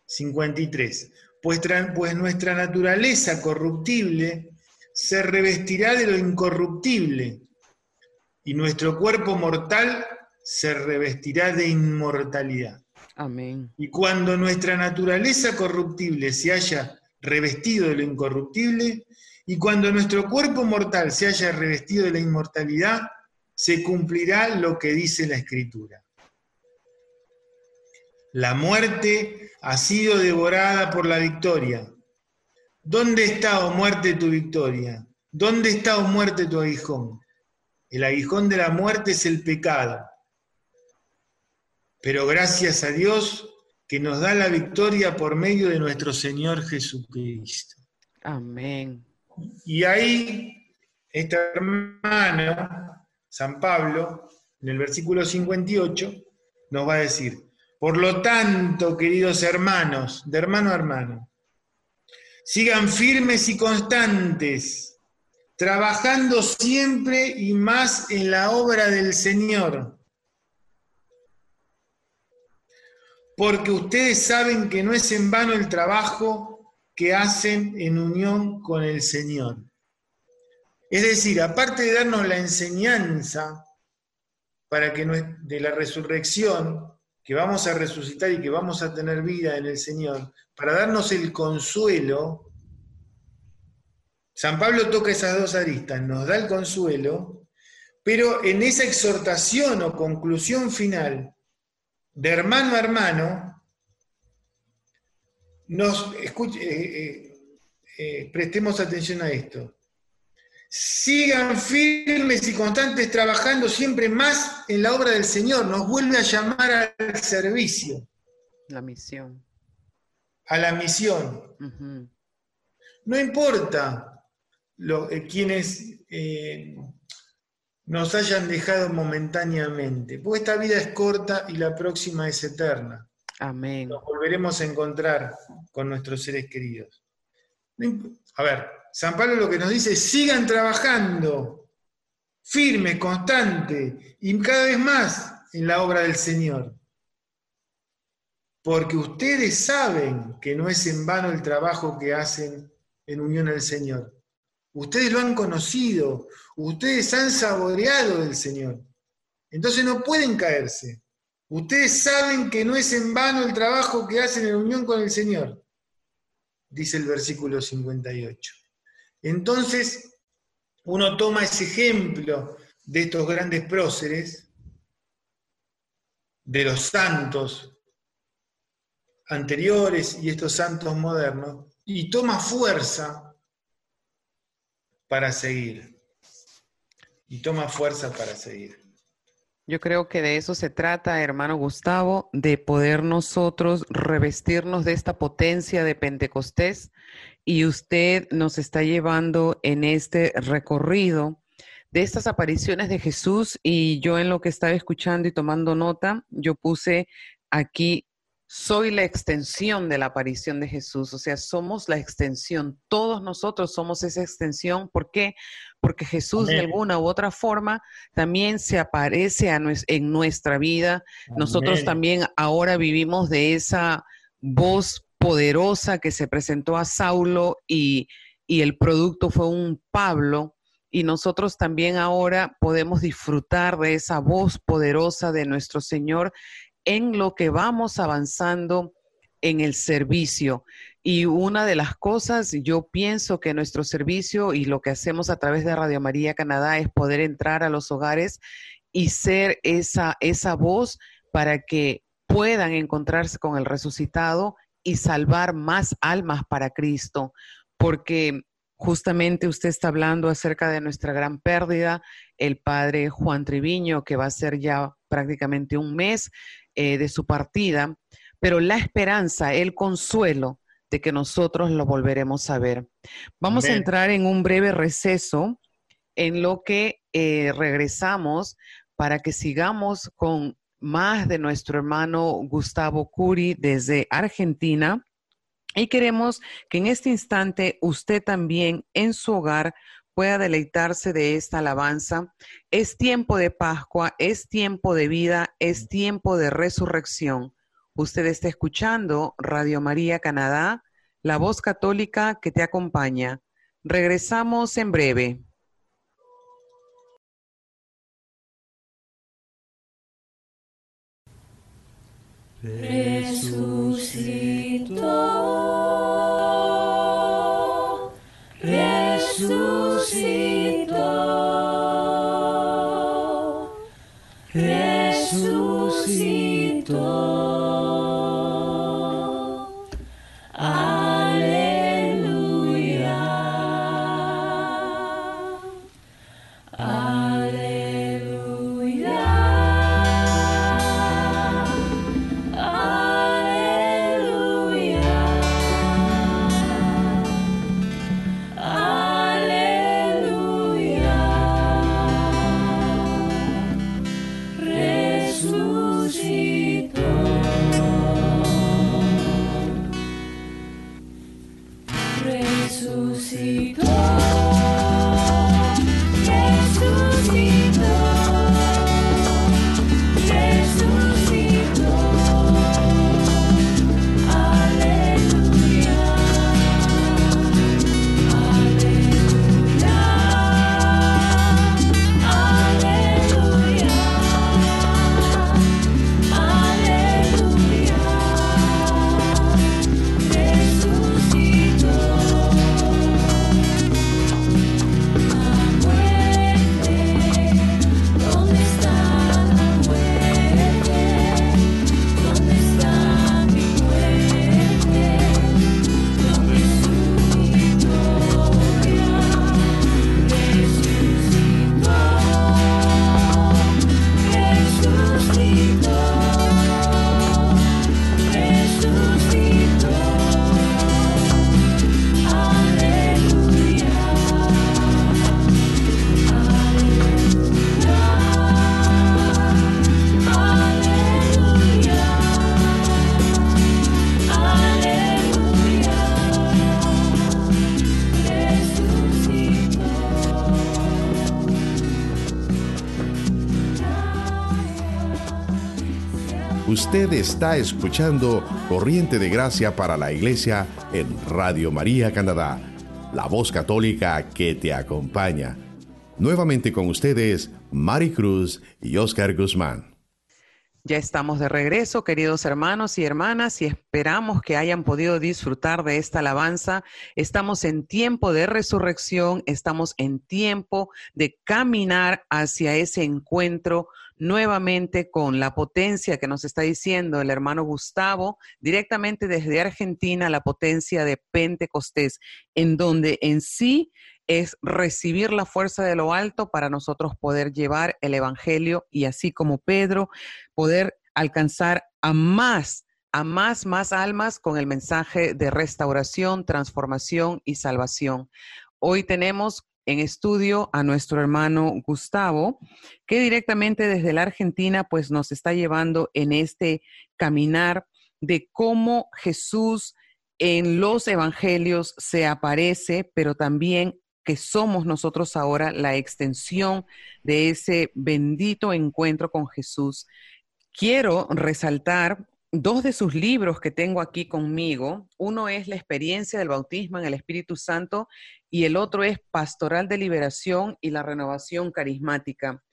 53. Pues, pues nuestra naturaleza corruptible se revestirá de lo incorruptible y nuestro cuerpo mortal se revestirá de inmortalidad. Amén. Y cuando nuestra naturaleza corruptible se haya revestido de lo incorruptible, y cuando nuestro cuerpo mortal se haya revestido de la inmortalidad, se cumplirá lo que dice la Escritura. La muerte ha sido devorada por la victoria. ¿Dónde está, o oh muerte, tu victoria? ¿Dónde está, o oh muerte, tu aguijón? El aguijón de la muerte es el pecado. Pero gracias a Dios que nos da la victoria por medio de nuestro Señor Jesucristo. Amén. Y ahí, este hermano, San Pablo, en el versículo 58, nos va a decir, por lo tanto, queridos hermanos, de hermano a hermano, Sigan firmes y constantes, trabajando siempre y más en la obra del Señor. Porque ustedes saben que no es en vano el trabajo que hacen en unión con el Señor. Es decir, aparte de darnos la enseñanza para que de la resurrección, que vamos a resucitar y que vamos a tener vida en el Señor, para darnos el consuelo, San Pablo toca esas dos aristas, nos da el consuelo, pero en esa exhortación o conclusión final, de hermano a hermano, nos escuche, eh, eh, eh, prestemos atención a esto. Sigan firmes y constantes trabajando siempre más en la obra del Señor. Nos vuelve a llamar al servicio. La misión a la misión. No importa lo, eh, quienes eh, nos hayan dejado momentáneamente, porque esta vida es corta y la próxima es eterna. Amén. Nos volveremos a encontrar con nuestros seres queridos. A ver, San Pablo lo que nos dice es, sigan trabajando, firmes, constantes y cada vez más en la obra del Señor porque ustedes saben que no es en vano el trabajo que hacen en unión al Señor. Ustedes lo han conocido, ustedes han saboreado del Señor. Entonces no pueden caerse. Ustedes saben que no es en vano el trabajo que hacen en unión con el Señor, dice el versículo 58. Entonces, uno toma ese ejemplo de estos grandes próceres, de los santos anteriores y estos santos modernos, y toma fuerza para seguir. Y toma fuerza para seguir. Yo creo que de eso se trata, hermano Gustavo, de poder nosotros revestirnos de esta potencia de Pentecostés y usted nos está llevando en este recorrido de estas apariciones de Jesús. Y yo en lo que estaba escuchando y tomando nota, yo puse aquí soy la extensión de la aparición de Jesús, o sea, somos la extensión, todos nosotros somos esa extensión. ¿Por qué? Porque Jesús de alguna u otra forma también se aparece en nuestra vida. Nosotros también ahora vivimos de esa voz poderosa que se presentó a Saulo y, y el producto fue un Pablo. Y nosotros también ahora podemos disfrutar de esa voz poderosa de nuestro Señor en lo que vamos avanzando en el servicio. Y una de las cosas, yo pienso que nuestro servicio y lo que hacemos a través de Radio María Canadá es poder entrar a los hogares y ser esa, esa voz para que puedan encontrarse con el resucitado y salvar más almas para Cristo. Porque justamente usted está hablando acerca de nuestra gran pérdida, el padre Juan Triviño, que va a ser ya prácticamente un mes eh, de su partida, pero la esperanza, el consuelo de que nosotros lo volveremos a ver. Vamos a entrar en un breve receso en lo que eh, regresamos para que sigamos con más de nuestro hermano Gustavo Curi desde Argentina. Y queremos que en este instante usted también en su hogar pueda deleitarse de esta alabanza. Es tiempo de Pascua, es tiempo de vida, es tiempo de resurrección. Usted está escuchando Radio María Canadá, la voz católica que te acompaña. Regresamos en breve. Usted está escuchando Corriente de Gracia para la Iglesia en Radio María Canadá, la voz católica que te acompaña. Nuevamente con ustedes, Mari Cruz y Oscar Guzmán. Ya estamos de regreso, queridos hermanos y hermanas, y esperamos que hayan podido disfrutar de esta alabanza. Estamos en tiempo de resurrección, estamos en tiempo de caminar hacia ese encuentro nuevamente con la potencia que nos está diciendo el hermano Gustavo, directamente desde Argentina, la potencia de Pentecostés, en donde en sí es recibir la fuerza de lo alto para nosotros poder llevar el Evangelio y así como Pedro, poder alcanzar a más, a más, más almas con el mensaje de restauración, transformación y salvación. Hoy tenemos en estudio a nuestro hermano Gustavo, que directamente desde la Argentina pues nos está llevando en este caminar de cómo Jesús en los evangelios se aparece, pero también que somos nosotros ahora la extensión de ese bendito encuentro con Jesús. Quiero resaltar dos de sus libros que tengo aquí conmigo. Uno es La experiencia del bautismo en el Espíritu Santo y el otro es Pastoral de Liberación y la Renovación Carismática.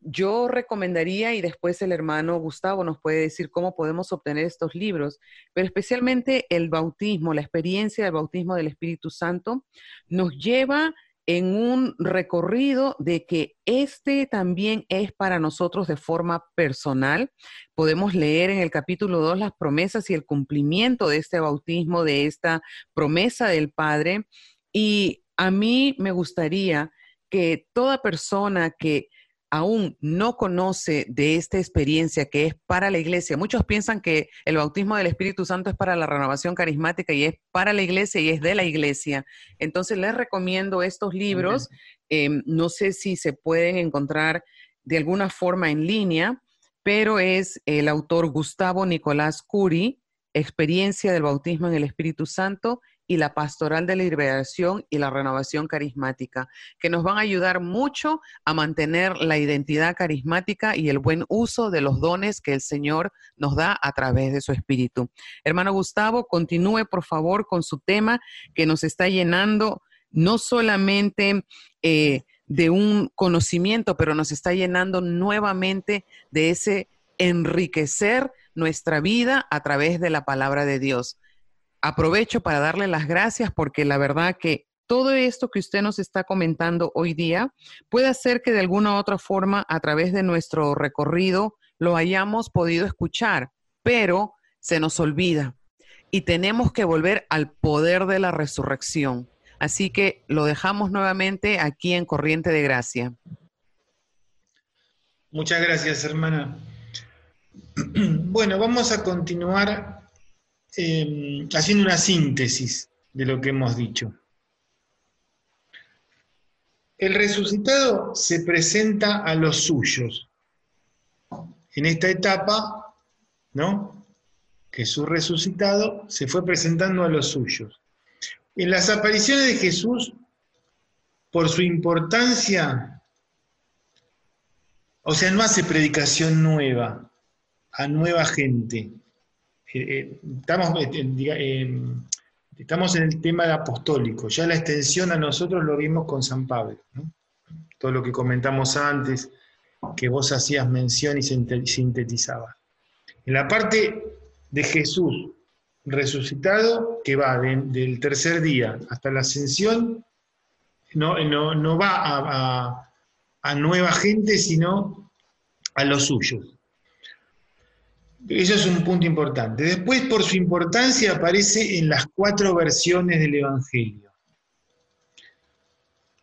Yo recomendaría, y después el hermano Gustavo nos puede decir cómo podemos obtener estos libros, pero especialmente el bautismo, la experiencia del bautismo del Espíritu Santo, nos lleva en un recorrido de que este también es para nosotros de forma personal. Podemos leer en el capítulo 2 las promesas y el cumplimiento de este bautismo, de esta promesa del Padre. Y a mí me gustaría que toda persona que aún no conoce de esta experiencia que es para la iglesia. Muchos piensan que el bautismo del Espíritu Santo es para la renovación carismática y es para la iglesia y es de la iglesia. Entonces les recomiendo estos libros. Em, no sé si se pueden encontrar de alguna forma en línea, pero es el autor Gustavo Nicolás Curi, Experiencia del Bautismo en el Espíritu Santo y la pastoral de liberación y la renovación carismática, que nos van a ayudar mucho a mantener la identidad carismática y el buen uso de los dones que el Señor nos da a través de su Espíritu. Hermano Gustavo, continúe por favor con su tema que nos está llenando no solamente eh, de un conocimiento, pero nos está llenando nuevamente de ese enriquecer nuestra vida a través de la palabra de Dios aprovecho para darle las gracias porque la verdad que todo esto que usted nos está comentando hoy día puede hacer que de alguna u otra forma a través de nuestro recorrido lo hayamos podido escuchar, pero se nos olvida y tenemos que volver al poder de la resurrección. Así que lo dejamos nuevamente aquí en Corriente de Gracia. Muchas gracias, hermana. Bueno, vamos a continuar Em, haciendo una síntesis de lo que hemos dicho. El resucitado se presenta a los suyos. En esta etapa, ¿no? Jesús resucitado se fue presentando a los suyos. En las apariciones de Jesús, por su importancia, o sea, no hace predicación nueva a nueva gente, eh, estamos, eh, estamos en el tema apostólico, ya la extensión a nosotros lo vimos con San Pablo, todo lo que comentamos antes, que vos hacías mención y sintetizabas. En la parte de Jesús resucitado, que va del tercer día hasta la ascensión, no, no, va a, a nueva gente, sino a los suyos. Eso es un punto importante. Después, por su importancia, aparece en las cuatro versiones del Evangelio.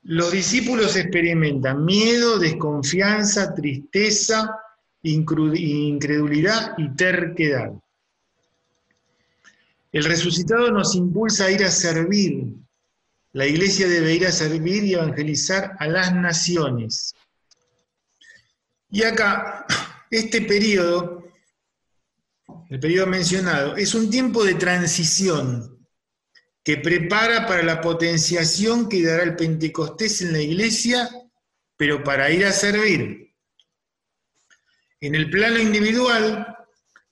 Los discípulos experimentan miedo, desconfianza, tristeza, incredulidad y terquedad. El resucitado nos impulsa a ir a servir. La iglesia debe ir a servir y evangelizar a las naciones. Y acá, este periodo el periodo mencionado, es un tiempo de transición que prepara para la potenciación que dará el Pentecostés en la iglesia, pero para ir a servir. En el plano individual,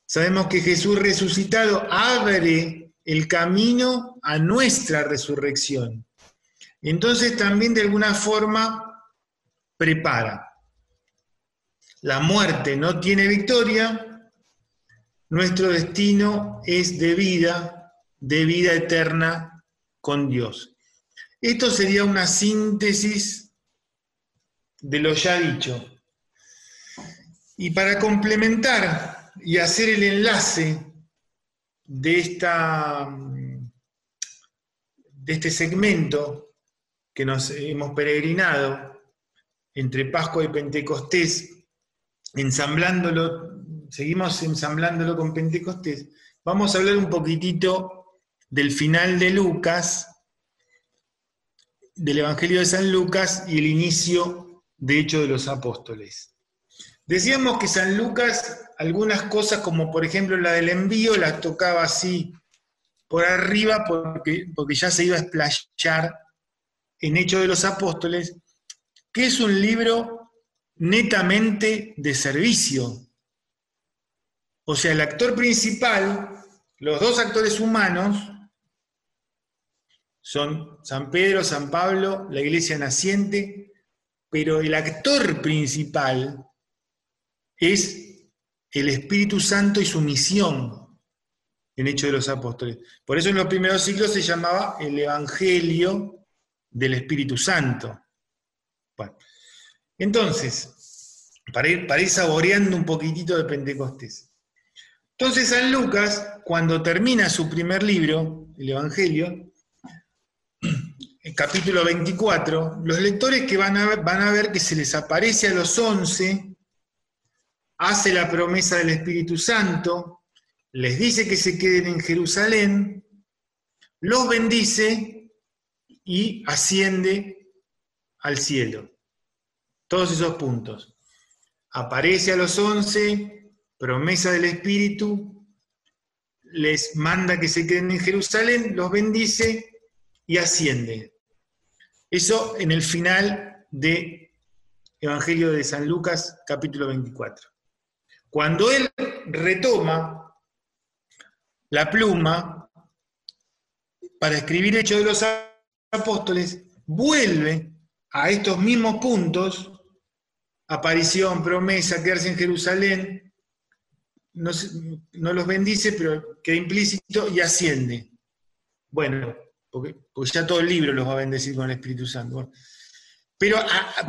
sabemos que Jesús resucitado abre el camino a nuestra resurrección. Entonces también de alguna forma prepara. La muerte no tiene victoria, nuestro destino es de vida, de vida eterna con Dios. Esto sería una síntesis de lo ya dicho. Y para complementar y hacer el enlace de, esta, de este segmento que nos hemos peregrinado entre Pascua y Pentecostés, ensamblándolo, seguimos ensamblándolo con Pentecostés, vamos a hablar un poquitito del final de Lucas, del Evangelio de San Lucas y el inicio de Hechos de los Apóstoles. Decíamos que San Lucas, algunas cosas como por ejemplo la del envío, las tocaba así por arriba porque, porque ya se iba a explayar en Hechos de los Apóstoles, que es un libro netamente de servicio. O sea, el actor principal, los dos actores humanos, son San Pedro, San Pablo, la iglesia naciente, pero el actor principal es el Espíritu Santo y su misión en Hecho de los Apóstoles. Por eso en los primeros siglos se llamaba el Evangelio del Espíritu Santo. entonces, para ir, para ir saboreando un poquitito de Pentecostés. Entonces San Lucas, cuando termina su primer libro, el Evangelio, el capítulo 24, los lectores que van a, ver, van a ver que se les aparece a los once, hace la promesa del Espíritu Santo, les dice que se queden en Jerusalén, los bendice y asciende al cielo. Todos esos puntos. Aparece a los once, promesa del Espíritu, les manda que se queden en Jerusalén, los bendice y asciende. Eso en el final de Evangelio de San Lucas, capítulo 24. Cuando él retoma la pluma para escribir Hechos de los Apóstoles, vuelve a estos mismos puntos, aparición, promesa, quedarse en Jerusalén, no, los bendice, pero queda implícito y asciende. Bueno, porque, ya todo el libro los va a bendecir con el Espíritu Santo. Pero,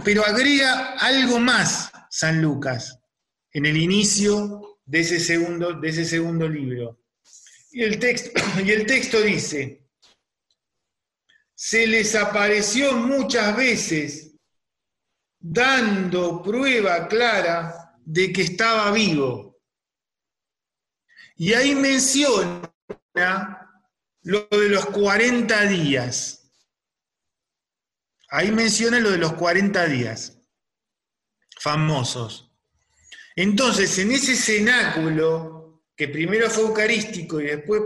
pero agrega algo más San Lucas en el inicio de ese segundo, de ese segundo libro. Y el, texto, y el texto dice, se les apareció muchas veces dando prueba clara de que estaba vivo. Y ahí menciona lo de los 40 días. Ahí menciona lo de los 40 días famosos. Entonces, en ese cenáculo, que primero fue eucarístico y después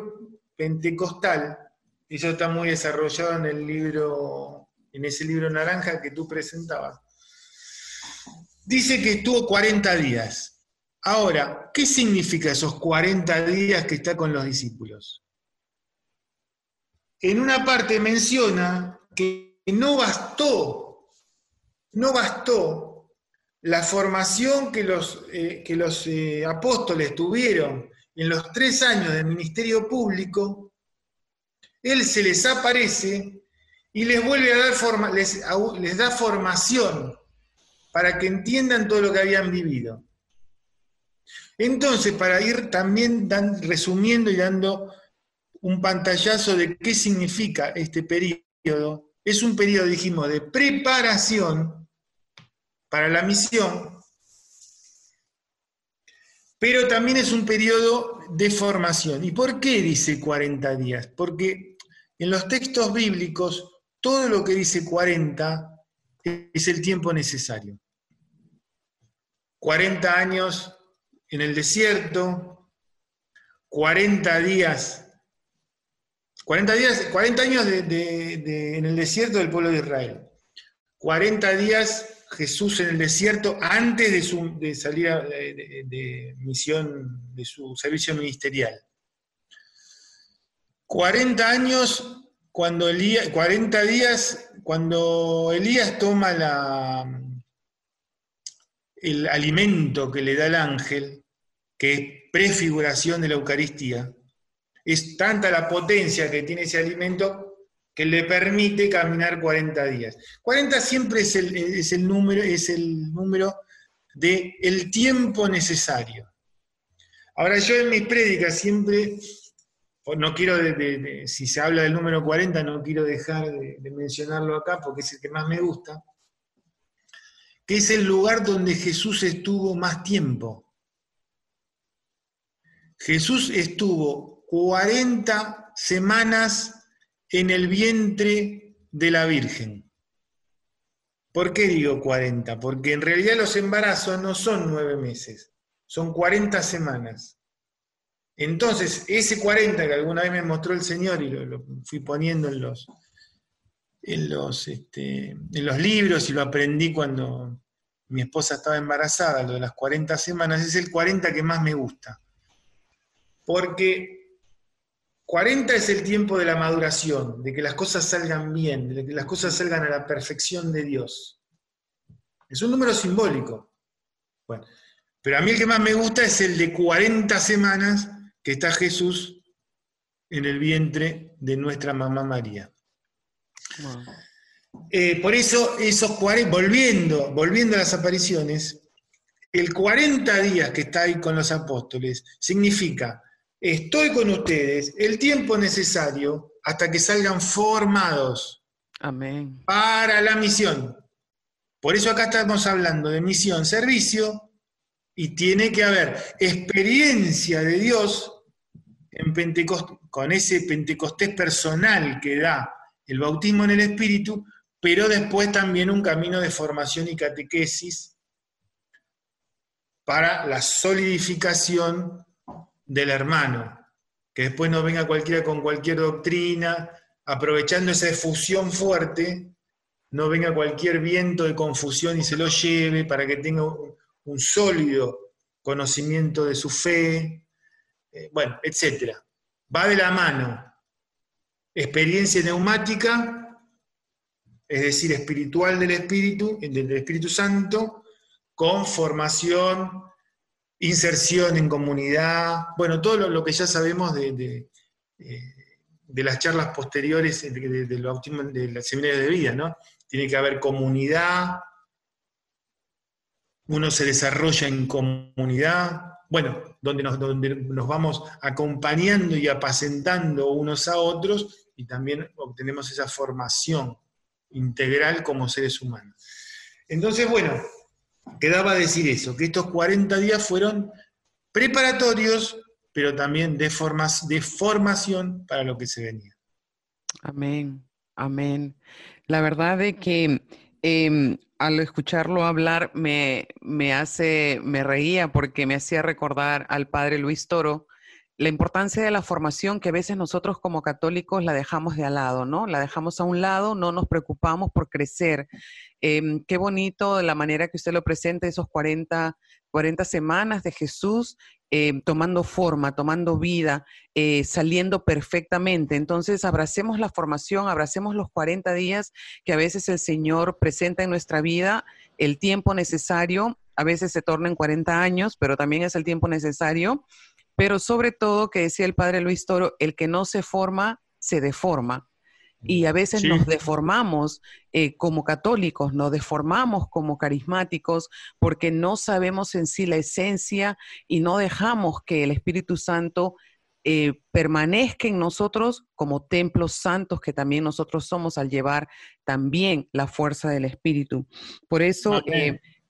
pentecostal, eso está muy desarrollado en el libro, en ese libro naranja que tú presentabas, dice que estuvo 40 días. Ahora, ¿qué significa esos 40 días que está con los discípulos? en una parte menciona que no bastó, no bastó la formación que los, eh, que los eh, apóstoles tuvieron en los tres años del ministerio público, Él se les aparece y les vuelve a dar forma, les da formación para que entiendan todo lo que habían vivido. Entonces, para ir también resumiendo y dando un pantallazo de qué significa este periodo. Es un periodo, dijimos, de preparación para la misión, pero también es un periodo de formación. ¿Y por qué dice 40 días? Porque en los textos bíblicos todo lo que dice 40 es el tiempo necesario. 40 años en el desierto, 40 días 40, días, 40 años en el desierto del pueblo de Israel. 40 días Jesús en el desierto antes de, su, de salir de, misión, de su servicio ministerial. 40 años cuando Elías, 40 días cuando Elías toma la, el alimento que le da el ángel que es prefiguración de la Eucaristía, es tanta la potencia que tiene ese alimento que le permite caminar 40 días. 40 siempre es el, número, es el número de el tiempo necesario. Ahora yo en mis prédicas siempre, no quiero, si se habla del número 40, no quiero dejar de mencionarlo acá porque es el que más me gusta, que es el lugar donde Jesús estuvo más tiempo. Jesús estuvo 40 semanas en el vientre de la Virgen. ¿Por qué digo 40? Porque en realidad los embarazos no son nueve meses, son 40 semanas. Entonces, ese 40 que alguna vez me mostró el Señor y lo, fui poniendo en los, en los, este, en los libros y lo aprendí cuando mi esposa estaba embarazada, lo de las 40 semanas, es el 40 que más me gusta. Porque 40 es el tiempo de la maduración, de que las cosas salgan bien, de que las cosas salgan a la perfección de Dios. Es un número simbólico. Bueno, pero a mí el que más me gusta es el de 40 semanas que está Jesús en el vientre de nuestra mamá María. Eh, por eso, esos 40, volviendo, volviendo a las apariciones, el 40 días que está ahí con los apóstoles significa, estoy con ustedes el tiempo necesario hasta que salgan formados Amén. para la misión. Por eso acá estamos hablando de misión, servicio, y tiene que haber experiencia de Dios en Pentecostés, con ese Pentecostés personal que da el bautismo en el Espíritu, pero después también un camino de formación y catequesis para la solidificación del hermano, que después no venga cualquiera con cualquier doctrina, aprovechando esa efusión fuerte, no venga cualquier viento de confusión y se lo lleve para que tenga un, sólido conocimiento de su fe, eh, bueno, etc. Va de la mano experiencia neumática es decir, espiritual del Espíritu, del Espíritu Santo, con formación, inserción en comunidad, bueno, todo lo, que ya sabemos de, eh, las charlas posteriores de, de, los seminarios de vida, ¿no? Tiene que haber comunidad, uno se desarrolla en comunidad, bueno, donde donde nos vamos acompañando y apacentando unos a otros y también obtenemos esa formación integral como seres humanos. Entonces, bueno, quedaba decir eso, que estos 40 días fueron preparatorios, pero también de, de formación para lo que se venía. Amén, amén. La verdad es que em, al escucharlo hablar me, me hace, me reía porque me hacía recordar al padre Luis Toro, la importancia de la formación que a veces nosotros como católicos la dejamos de al lado, ¿no? La dejamos a un lado, no nos preocupamos por crecer. Em, qué bonito la manera que usted lo presenta, esos 40, 40 semanas de Jesús em, tomando forma, tomando vida, eh, saliendo perfectamente. Entonces, abracemos la formación, abracemos los 40 días que a veces el Señor presenta en nuestra vida, el tiempo necesario, a veces se torna en 40 años, pero también es el tiempo necesario pero sobre todo, que decía el padre Luis Toro, el que no se forma, se deforma. Y a veces nos deformamos eh, como católicos, nos deformamos como carismáticos porque no sabemos en sí la esencia y no dejamos que el Espíritu Santo eh, permanezca en nosotros como templos santos que también nosotros somos al llevar también la fuerza del Espíritu. Por eso...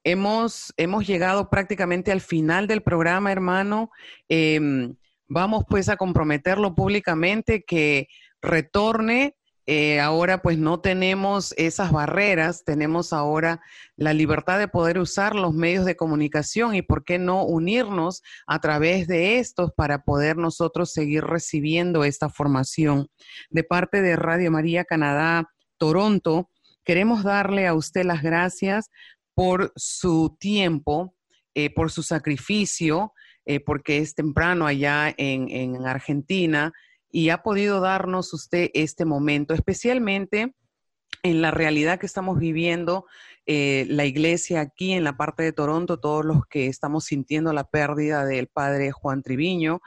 Hemos, hemos llegado prácticamente al final del programa, hermano. Em, vamos pues a comprometerlo públicamente que retorne. Eh, ahora pues no tenemos esas barreras, tenemos ahora la libertad de poder usar los medios de comunicación y por qué no unirnos a través de estos para poder nosotros seguir recibiendo esta formación. De parte de Radio María Canadá, Toronto, queremos darle a usted las gracias por su tiempo, eh, por su sacrificio, eh, porque es temprano allá en, Argentina y ha podido darnos usted este momento, especialmente en la realidad que estamos viviendo eh, la iglesia aquí en la parte de Toronto, todos los que estamos sintiendo la pérdida del padre Juan Triviño.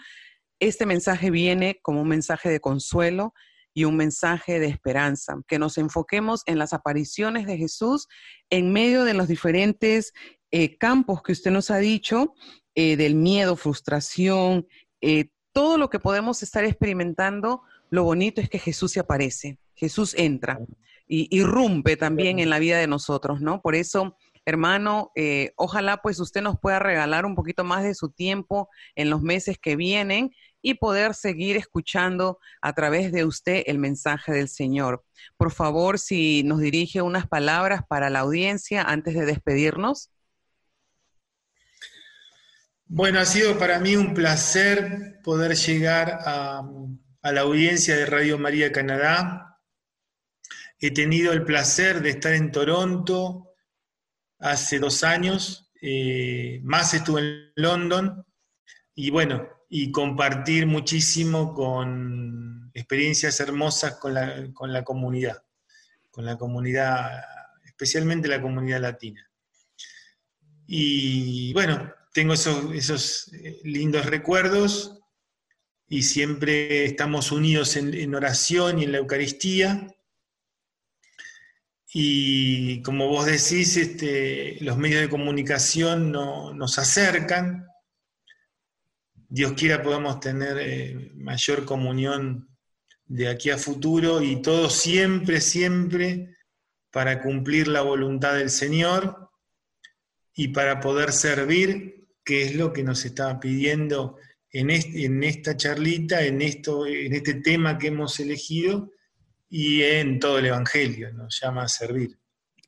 Este mensaje viene como un mensaje de consuelo y un mensaje de esperanza, que nos enfoquemos en las apariciones de Jesús en medio de los diferentes eh, campos que usted nos ha dicho, eh, del miedo, frustración, todo lo que podemos estar experimentando, lo bonito es que Jesús se aparece, Jesús entra y irrumpe también en la vida de nosotros, ¿no? Por eso, hermano, eh, ojalá pues usted nos pueda regalar un poquito más de su tiempo en los meses que vienen y poder seguir escuchando a través de usted el mensaje del Señor. Por favor, si nos dirige unas palabras para la audiencia antes de despedirnos. Bueno, ha sido para mí un placer poder llegar a, la audiencia de Radio María Canadá, He tenido el placer de estar en Toronto hace dos años, eh, más estuve en London y bueno, y compartir muchísimo con experiencias hermosas con la, comunidad, con la comunidad, especialmente la comunidad latina. Y bueno, tengo esos, eh, lindos recuerdos y siempre estamos unidos en oración y en la Eucaristía y como vos decís, este, los medios de comunicación no, nos acercan. Dios quiera podamos tener eh, mayor comunión de aquí a futuro y todo siempre, siempre para cumplir la voluntad del Señor y para poder servir, que es lo que nos está pidiendo en, en esta charlita, en, esto, en este tema que hemos elegido, y en todo el Evangelio, nos llama a servir.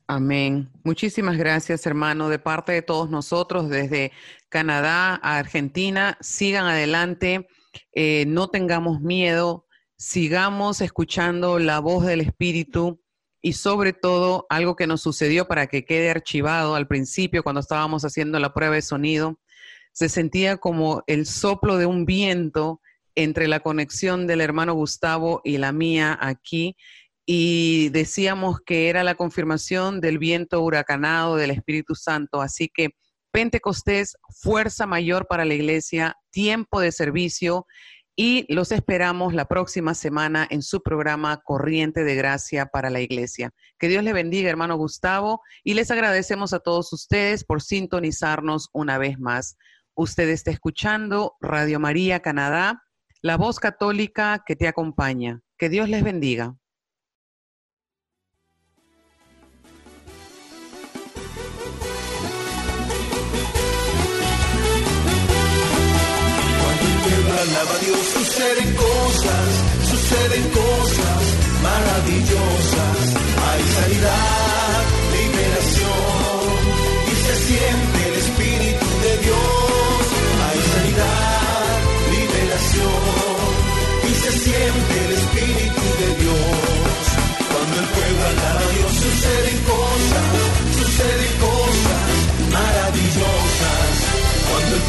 Amén. Muchísimas gracias, hermano, de parte de todos nosotros, desde Canadá a Argentina. Sigan adelante, eh, no tengamos miedo, sigamos escuchando la voz del Espíritu y sobre todo algo que nos sucedió para que quede archivado al principio cuando estábamos haciendo la prueba de sonido, se sentía como el soplo de un viento entre la conexión del hermano Gustavo y la mía aquí y decíamos que era la confirmación del viento huracanado del Espíritu Santo. Así que Pentecostés, fuerza mayor para la iglesia, tiempo de servicio y los esperamos la próxima semana en su programa Corriente de Gracia para la Iglesia. Que Dios le bendiga, hermano Gustavo, y les agradecemos a todos ustedes por sintonizarnos una vez más. Usted está escuchando Radio María Canadá la voz católica que te acompaña. Que Dios les bendiga. Alaba Dios, suceden cosas, suceden cosas maravillosas. Hay sanidad,